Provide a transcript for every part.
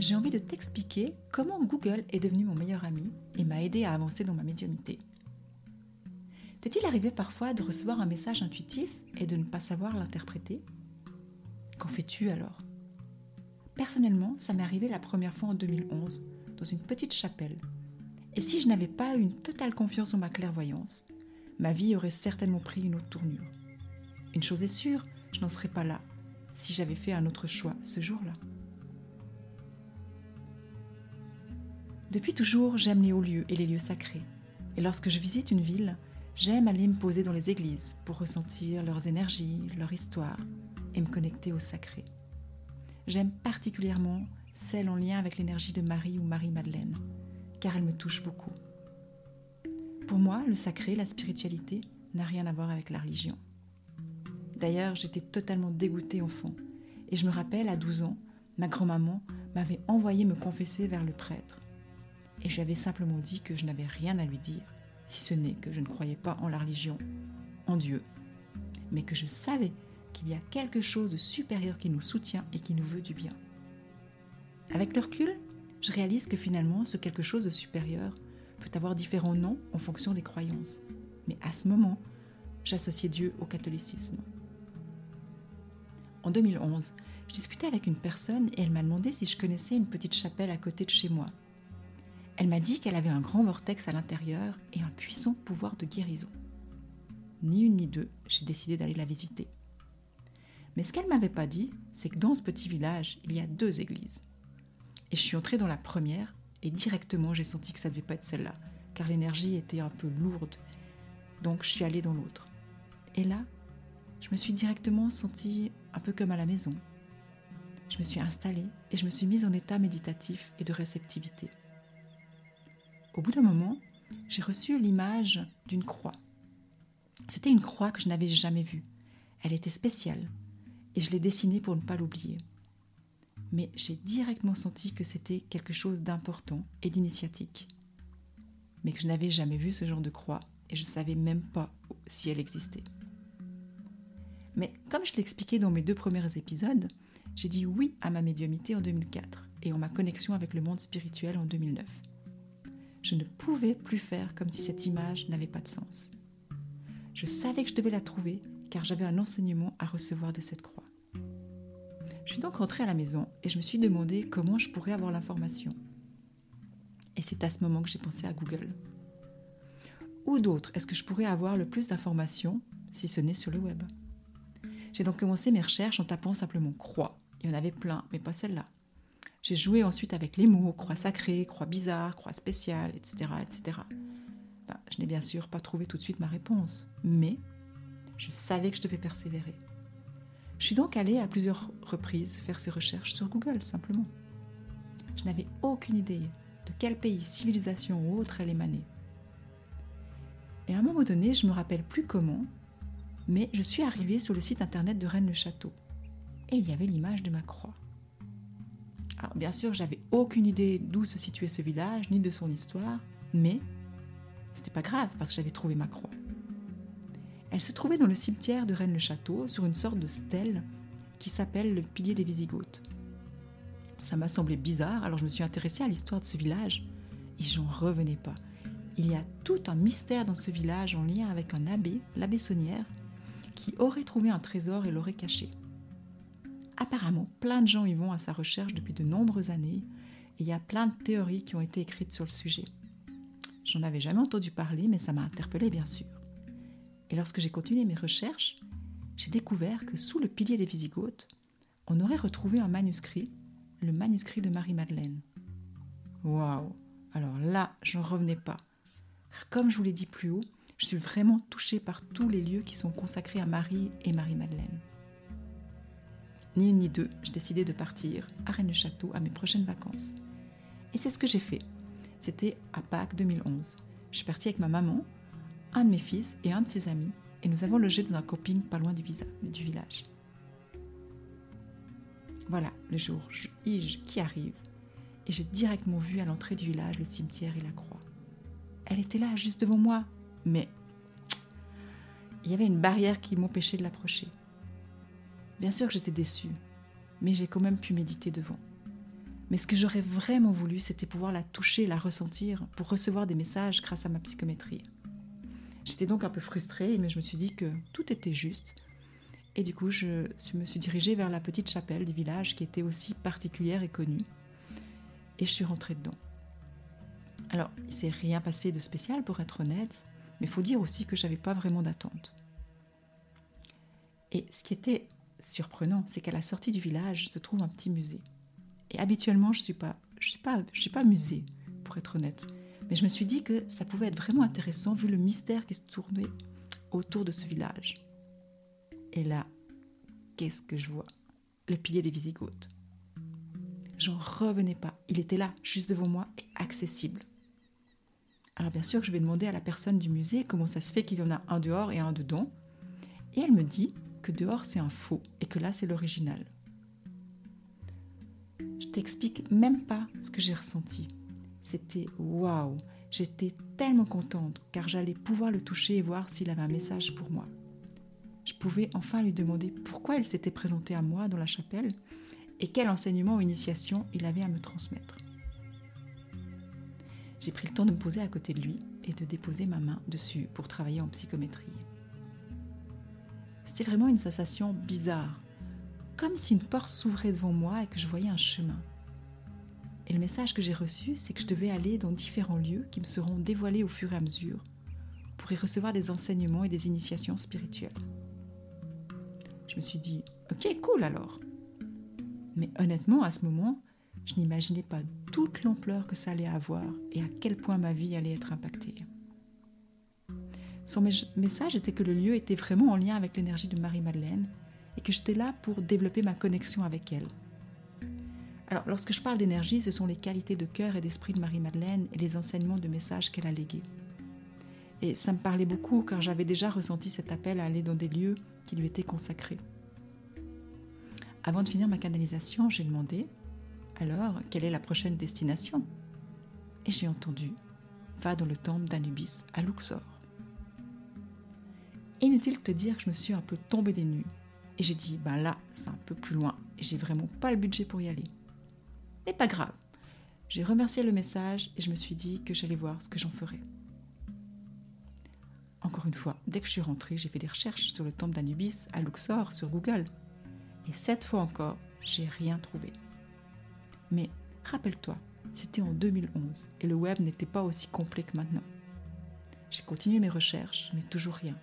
J'ai envie de t'expliquer comment Google est devenu mon meilleur ami et m'a aidé à avancer dans ma médiumnité. T'est-il arrivé parfois de recevoir un message intuitif et de ne pas savoir l'interpréter? Qu'en fais-tu alors? Personnellement, ça m'est arrivé la première fois en 2011, dans une petite chapelle. Et si je n'avais pas eu une totale confiance en ma clairvoyance, ma vie aurait certainement pris une autre tournure. Une chose est sûre, je n'en serais pas là si j'avais fait un autre choix ce jour-là. Depuis toujours, j'aime les hauts lieux et les lieux sacrés. Et lorsque je visite une ville, j'aime aller me poser dans les églises pour ressentir leurs énergies, leur histoire et me connecter au sacré. J'aime particulièrement celle en lien avec l'énergie de Marie ou Marie-Madeleine, car elle me touche beaucoup. Pour moi, le sacré, la spiritualité, n'a rien à voir avec la religion. D'ailleurs, j'étais totalement dégoûtée enfant, et je me rappelle, à 12 ans, ma grand-maman m'avait envoyé me confesser vers le prêtre et j'avais simplement dit que je n'avais rien à lui dire, si ce n'est que je ne croyais pas en la religion, en Dieu, mais que je savais qu'il y a quelque chose de supérieur qui nous soutient et qui nous veut du bien. Avec le recul, je réalise que finalement, ce quelque chose de supérieur peut avoir différents noms en fonction des croyances. Mais à ce moment, j'associais Dieu au catholicisme. En 2011, je discutais avec une personne et elle m'a demandé si je connaissais une petite chapelle à côté de chez moi, elle m'a dit qu'elle avait un grand vortex à l'intérieur et un puissant pouvoir de guérison. Ni une ni deux, j'ai décidé d'aller la visiter. Mais ce qu'elle m'avait pas dit, c'est que dans ce petit village, il y a deux églises. Et je suis entrée dans la première et directement j'ai senti que ça devait pas être celle-là, car l'énergie était un peu lourde. Donc je suis allée dans l'autre. Et là, je me suis directement sentie un peu comme à la maison. Je me suis installée et je me suis mise en état méditatif et de réceptivité. Au bout d'un moment, j'ai reçu l'image d'une croix. C'était une croix que je n'avais jamais vue. Elle était spéciale et je l'ai dessinée pour ne pas l'oublier. Mais j'ai directement senti que c'était quelque chose d'important et d'initiatique. Mais que je n'avais jamais vu ce genre de croix et je ne savais même pas si elle existait. Mais comme je l'expliquais dans mes deux premiers épisodes, j'ai dit oui à ma médiumité en 2004 et en ma connexion avec le monde spirituel en 2009 je ne pouvais plus faire comme si cette image n'avait pas de sens. Je savais que je devais la trouver car j'avais un enseignement à recevoir de cette croix. Je suis donc rentrée à la maison et je me suis demandé comment je pourrais avoir l'information. Et c'est à ce moment que j'ai pensé à Google. Où d'autre est-ce que je pourrais avoir le plus d'informations si ce n'est sur le web? J'ai donc commencé mes recherches en tapant simplement croix. Il y en avait plein, mais pas celle-là. J'ai joué ensuite avec les mots, croix sacrée, croix bizarre, croix spéciale, etc. etc. Ben, je n'ai bien sûr pas trouvé tout de suite ma réponse, mais je savais que je devais persévérer. Je suis donc allée à plusieurs reprises faire ces recherches sur Google, simplement. Je n'avais aucune idée de quel pays, civilisation ou autre elle émanait. Et à un moment donné, je ne me rappelle plus comment, mais je suis arrivée sur le site internet de Rennes-le-Château. Et il y avait l'image de ma croix. Alors bien sûr, j'avais aucune idée d'où se situait ce village, ni de son histoire, mais c'était pas grave parce que j'avais trouvé ma croix. Elle se trouvait dans le cimetière de Rennes-le-Château, sur une sorte de stèle qui s'appelle le pilier des Visigoths. Ça m'a semblé bizarre, alors je me suis intéressée à l'histoire de ce village et j'en revenais pas. Il y a tout un mystère dans ce village en lien avec un abbé, l'abbé Saunière, qui aurait trouvé un trésor et l'aurait caché. Apparemment, plein de gens y vont à sa recherche depuis de nombreuses années, Et il y a plein de théories qui ont été écrites sur le sujet. J'en avais jamais entendu parler, mais ça m'a interpellée bien sûr. Et lorsque j'ai continué mes recherches, j'ai découvert que sous le pilier des Visigoths, on aurait retrouvé un manuscrit, le manuscrit de Marie-Madeleine. Waouh Alors là, j'en revenais pas. Comme je vous l'ai dit plus haut, je suis vraiment touchée par tous les lieux qui sont consacrés à Marie et Marie-Madeleine. Ni une ni deux, j'ai décidé de partir à Rennes-le-Château à mes prochaines vacances. Et c'est ce que j'ai fait. C'était à Pâques 2011. Je suis partie avec ma maman, un de mes fils et un de ses amis, et nous avons logé dans un camping pas loin du, du village. Voilà le jour qui arrive, et j'ai directement vu à l'entrée du village le cimetière et la croix. Elle était là, juste devant moi, mais il y avait une barrière qui m'empêchait de l'approcher. Bien sûr que j'étais déçue, mais j'ai quand même pu méditer devant. Mais ce que j'aurais vraiment voulu, c'était pouvoir la toucher, la ressentir, pour recevoir des messages grâce à ma psychométrie. J'étais donc un peu frustrée, mais je me suis dit que tout était juste. Et du coup, je me suis dirigée vers la petite chapelle du village qui était aussi particulière et connue. Et je suis rentrée dedans. Alors, il s'est rien passé de spécial pour être honnête, mais il faut dire aussi que j'avais pas vraiment d'attente. Et ce qui était surprenant, c'est qu'à la sortie du village se trouve un petit musée. Et habituellement, je suis je suis pas, je suis pas musée, pour être honnête. Mais je me suis dit que ça pouvait être vraiment intéressant vu le mystère qui se tournait autour de ce village. Et là, qu'est-ce que je vois? Le pilier des Visigoths. J'en revenais pas. Il était là, juste devant moi et accessible. Alors bien sûr, je vais demander à la personne du musée comment ça se fait qu'il y en a un dehors et un dedans. Et elle me dit que dehors c'est un faux et que là c'est l'original. Je t'explique même pas ce que j'ai ressenti. C'était waouh J'étais tellement contente car j'allais pouvoir le toucher et voir s'il avait un message pour moi. Je pouvais enfin lui demander pourquoi il s'était présenté à moi dans la chapelle et quel enseignement ou initiation il avait à me transmettre. J'ai pris le temps de me poser à côté de lui et de déposer ma main dessus pour travailler en psychométrie. C'était vraiment une sensation bizarre, comme si une porte s'ouvrait devant moi et que je voyais un chemin. Et le message que j'ai reçu, c'est que je devais aller dans différents lieux qui me seront dévoilés au fur et à mesure pour y recevoir des enseignements et des initiations spirituelles. Je me suis dit, ok, cool alors. Mais honnêtement, à ce moment, je n'imaginais pas toute l'ampleur que ça allait avoir et à quel point ma vie allait être impactée. Son message était que le lieu était vraiment en lien avec l'énergie de Marie-Madeleine et que j'étais là pour développer ma connexion avec elle. Alors, lorsque je parle d'énergie, ce sont les qualités de cœur et d'esprit de Marie-Madeleine et les enseignements de messages qu'elle a légués. Et ça me parlait beaucoup car j'avais déjà ressenti cet appel à aller dans des lieux qui lui étaient consacrés. Avant de finir ma canalisation, j'ai demandé alors quelle est la prochaine destination? Et j'ai entendu Va dans le temple d'Anubis à Luxor. Inutile de te dire que je me suis un peu tombée des nues. Et j'ai dit Ben là, c'est un peu plus loin et j'ai vraiment pas le budget pour y aller. Mais pas grave. J'ai remercié le message et je me suis dit que j'allais voir ce que j'en ferais. Encore une fois, dès que je suis rentrée, j'ai fait des recherches sur le temple d'Anubis à Luxor sur Google. Et cette fois encore, j'ai rien trouvé. Mais rappelle-toi, c'était en 2011 et le web n'était pas aussi complet que maintenant. J'ai continué mes recherches, mais toujours rien.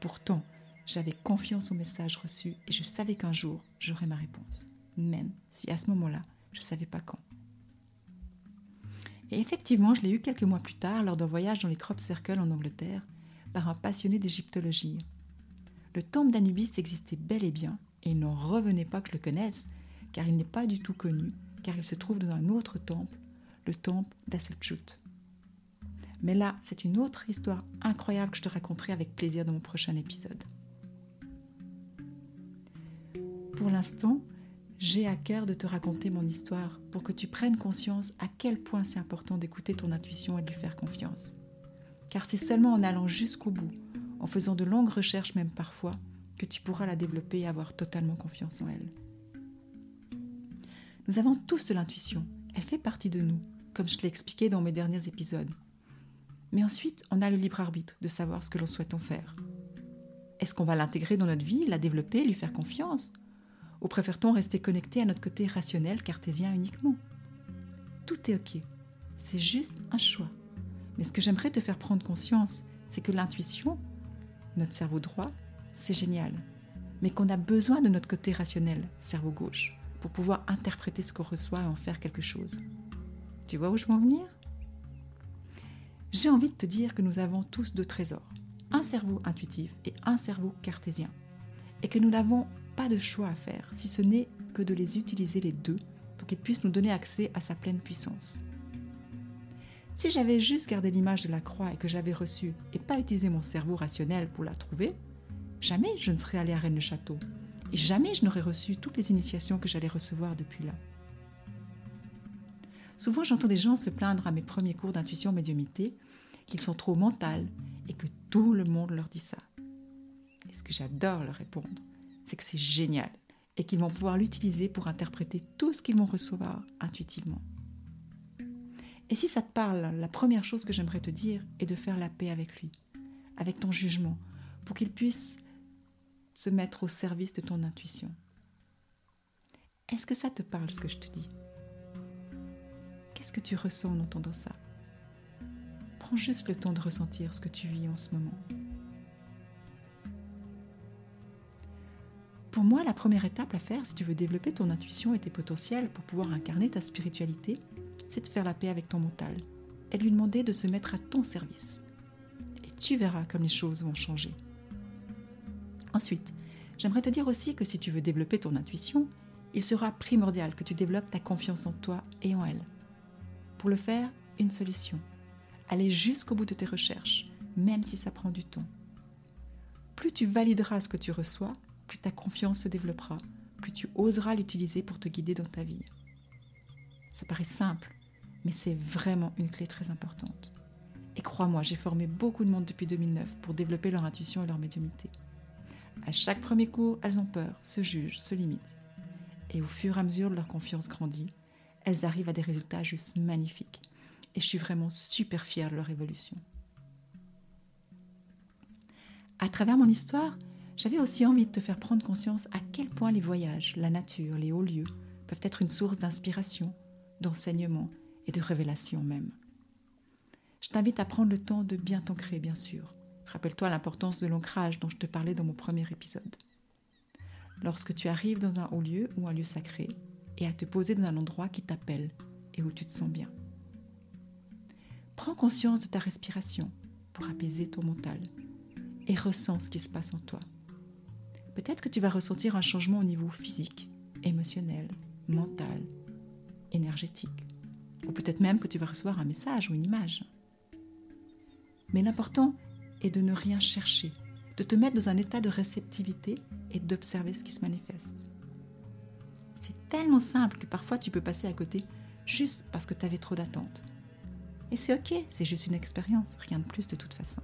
Pourtant, j'avais confiance au message reçu et je savais qu'un jour, j'aurais ma réponse, même si à ce moment-là, je ne savais pas quand. Et effectivement, je l'ai eu quelques mois plus tard lors d'un voyage dans les Crop Circles en Angleterre par un passionné d'égyptologie. Le temple d'Anubis existait bel et bien et il n'en revenait pas que je le connaisse, car il n'est pas du tout connu car il se trouve dans un autre temple, le temple d'Asselchut. Mais là, c'est une autre histoire incroyable que je te raconterai avec plaisir dans mon prochain épisode. Pour l'instant, j'ai à cœur de te raconter mon histoire pour que tu prennes conscience à quel point c'est important d'écouter ton intuition et de lui faire confiance. Car c'est seulement en allant jusqu'au bout, en faisant de longues recherches même parfois, que tu pourras la développer et avoir totalement confiance en elle. Nous avons tous de l'intuition, elle fait partie de nous, comme je l'ai expliqué dans mes derniers épisodes. Mais ensuite, on a le libre arbitre de savoir ce que l'on souhaite en faire. Est-ce qu'on va l'intégrer dans notre vie, la développer, lui faire confiance? Ou préfère-t-on rester connecté à notre côté rationnel cartésien uniquement? Tout est OK. C'est juste un choix. Mais ce que j'aimerais te faire prendre conscience, c'est que l'intuition, notre cerveau droit, c'est génial. Mais qu'on a besoin de notre côté rationnel, cerveau gauche, pour pouvoir interpréter ce qu'on reçoit et en faire quelque chose. Tu vois où je veux en venir? J'ai envie de te dire que nous avons tous deux trésors, un cerveau intuitif et un cerveau cartésien, et que nous n'avons pas de choix à faire, si ce n'est que de les utiliser les deux pour qu'ils puissent nous donner accès à sa pleine puissance. Si j'avais juste gardé l'image de la croix et que j'avais reçu et pas utilisé mon cerveau rationnel pour la trouver, jamais je ne serais allé à Rennes-le-Château et jamais je n'aurais reçu toutes les initiations que j'allais recevoir depuis là. Souvent, j'entends des gens se plaindre à mes premiers cours d'intuition médiumité qu'ils sont trop mentales et que tout le monde leur dit ça. Et ce que j'adore leur répondre, c'est que c'est génial et qu'ils vont pouvoir l'utiliser pour interpréter tout ce qu'ils vont recevoir intuitivement. Et si ça te parle, la première chose que j'aimerais te dire est de faire la paix avec lui, avec ton jugement, pour qu'il puisse se mettre au service de ton intuition. Est-ce que ça te parle ce que je te dis? Qu'est-ce que tu ressens en entendant ça? Prends juste le temps de ressentir ce que tu vis en ce moment. Pour moi, la première étape à faire si tu veux développer ton intuition et tes potentiels pour pouvoir incarner ta spiritualité, c'est de faire la paix avec ton mental et lui demander de se mettre à ton service. Et tu verras comme les choses vont changer. Ensuite, j'aimerais te dire aussi que si tu veux développer ton intuition, il sera primordial que tu développes ta confiance en toi et en elle. Pour le faire, une solution. Aller jusqu'au bout de tes recherches, même si ça prend du temps. Plus tu valideras ce que tu reçois, plus ta confiance se développera, plus tu oseras l'utiliser pour te guider dans ta vie. Ça paraît simple, mais c'est vraiment une clé très importante. Et crois-moi, j'ai formé beaucoup de monde depuis 2009 pour développer leur intuition et leur médiumnité. À chaque premier cours, elles ont peur, se jugent, se limitent. Et au fur et à mesure de leur confiance grandit, elles arrivent à des résultats juste magnifiques. Et je suis vraiment super fière de leur évolution. À travers mon histoire, j'avais aussi envie de te faire prendre conscience à quel point les voyages, la nature, les hauts lieux peuvent être une source d'inspiration, d'enseignement et de révélation même. Je t'invite à prendre le temps de bien t'ancrer, bien sûr. Rappelle-toi l'importance de l'ancrage dont je te parlais dans mon premier épisode. Lorsque tu arrives dans un haut lieu ou un lieu sacré, et à te poser dans un endroit qui t'appelle et où tu te sens bien. Prends conscience de ta respiration pour apaiser ton mental et ressens ce qui se passe en toi. Peut-être que tu vas ressentir un changement au niveau physique, émotionnel, mental, énergétique. Ou peut-être même que tu vas recevoir un message ou une image. Mais l'important est de ne rien chercher, de te mettre dans un état de réceptivité et d'observer ce qui se manifeste. C'est tellement simple que parfois tu peux passer à côté juste parce que tu avais trop d'attentes. Et c'est ok, c'est juste une expérience, rien de plus de toute façon.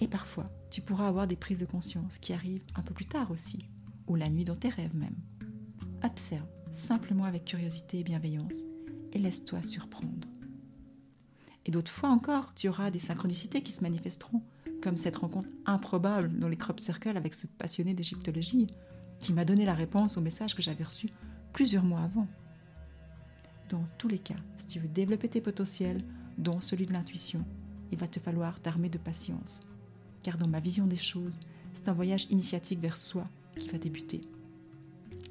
Et parfois, tu pourras avoir des prises de conscience qui arrivent un peu plus tard aussi, ou la nuit dans tes rêves même. Observe simplement avec curiosité et bienveillance et laisse-toi surprendre. Et d'autres fois encore, tu auras des synchronicités qui se manifesteront, comme cette rencontre improbable dans les crop circles avec ce passionné d'égyptologie qui m'a donné la réponse au message que j'avais reçu plusieurs mois avant. Dans tous les cas, si tu veux développer tes potentiels, dont celui de l'intuition, il va te falloir t'armer de patience. Car dans ma vision des choses, c'est un voyage initiatique vers soi qui va débuter.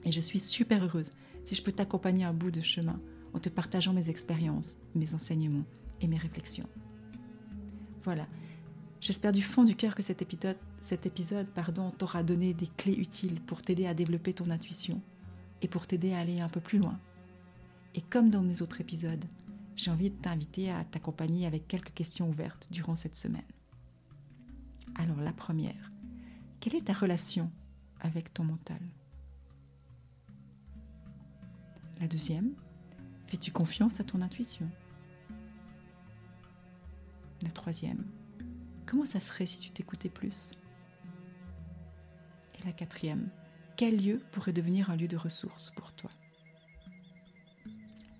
Et je suis super heureuse si je peux t'accompagner à bout de chemin en te partageant mes expériences, mes enseignements et mes réflexions. Voilà. J'espère du fond du cœur que cet épisode, pardon, t'aura donné des clés utiles pour t'aider à développer ton intuition et pour t'aider à aller un peu plus loin. Et comme dans mes autres épisodes, j'ai envie de t'inviter à t'accompagner avec quelques questions ouvertes durant cette semaine. Alors la première, quelle est ta relation avec ton mental? La deuxième, fais-tu confiance à ton intuition? La troisième, comment ça serait si tu t'écoutais plus? Et la quatrième, quel lieu pourrait devenir un lieu de ressources pour toi?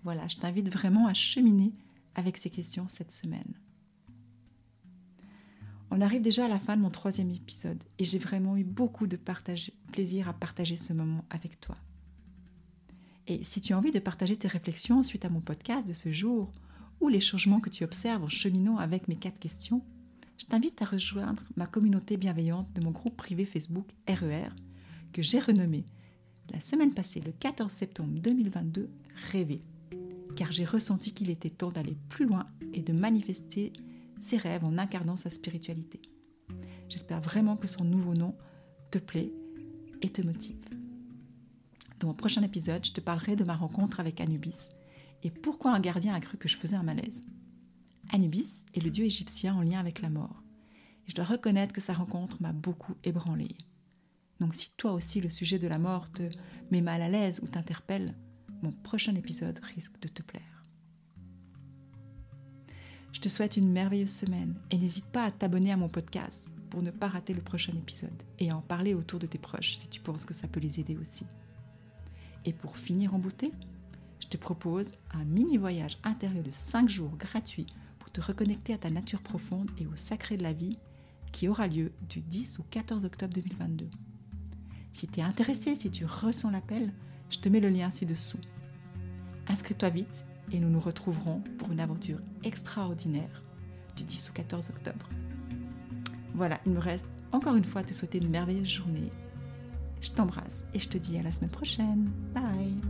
Voilà, je t'invite vraiment à cheminer avec ces questions cette semaine. On arrive déjà à la fin de mon troisième épisode et j'ai vraiment eu beaucoup de plaisir à partager ce moment avec toi. Et si tu as envie de partager tes réflexions suite à mon podcast de ce jour, ou les changements que tu observes en cheminant avec mes quatre questions, je t'invite à rejoindre ma communauté bienveillante de mon groupe privé Facebook RER, e que j'ai renommé la semaine passée, le 14 septembre 2022, Rêver, car j'ai ressenti qu'il était temps d'aller plus loin et de manifester ses rêves en incarnant sa spiritualité. J'espère vraiment que son nouveau nom te plaît et te motive. Dans mon prochain épisode, je te parlerai de ma rencontre avec Anubis et pourquoi un gardien a cru que je faisais un malaise. Anubis est le dieu égyptien en lien avec la mort. Je dois reconnaître que sa rencontre m'a beaucoup ébranlé. Donc si toi aussi le sujet de la mort te met mal à l'aise ou t'interpelle, mon prochain épisode risque de te plaire. Je te souhaite une merveilleuse semaine et n'hésite pas à t'abonner à mon podcast pour ne pas rater le prochain épisode et à en parler autour de tes proches si tu penses que ça peut les aider aussi. Et pour finir en beauté, je te propose un mini voyage intérieur de 5 jours gratuit pour te reconnecter à ta nature profonde et au sacré de la vie qui aura lieu du 10 au 14 octobre 2022. Si tu es intéressé, si tu ressens l'appel, je te mets le lien ci-dessous. Inscris-toi vite et nous nous retrouverons pour une aventure extraordinaire du 10 au 14 octobre. Voilà, il me reste encore une fois à te souhaiter une merveilleuse journée. Je t'embrasse et je te dis à la semaine prochaine. Bye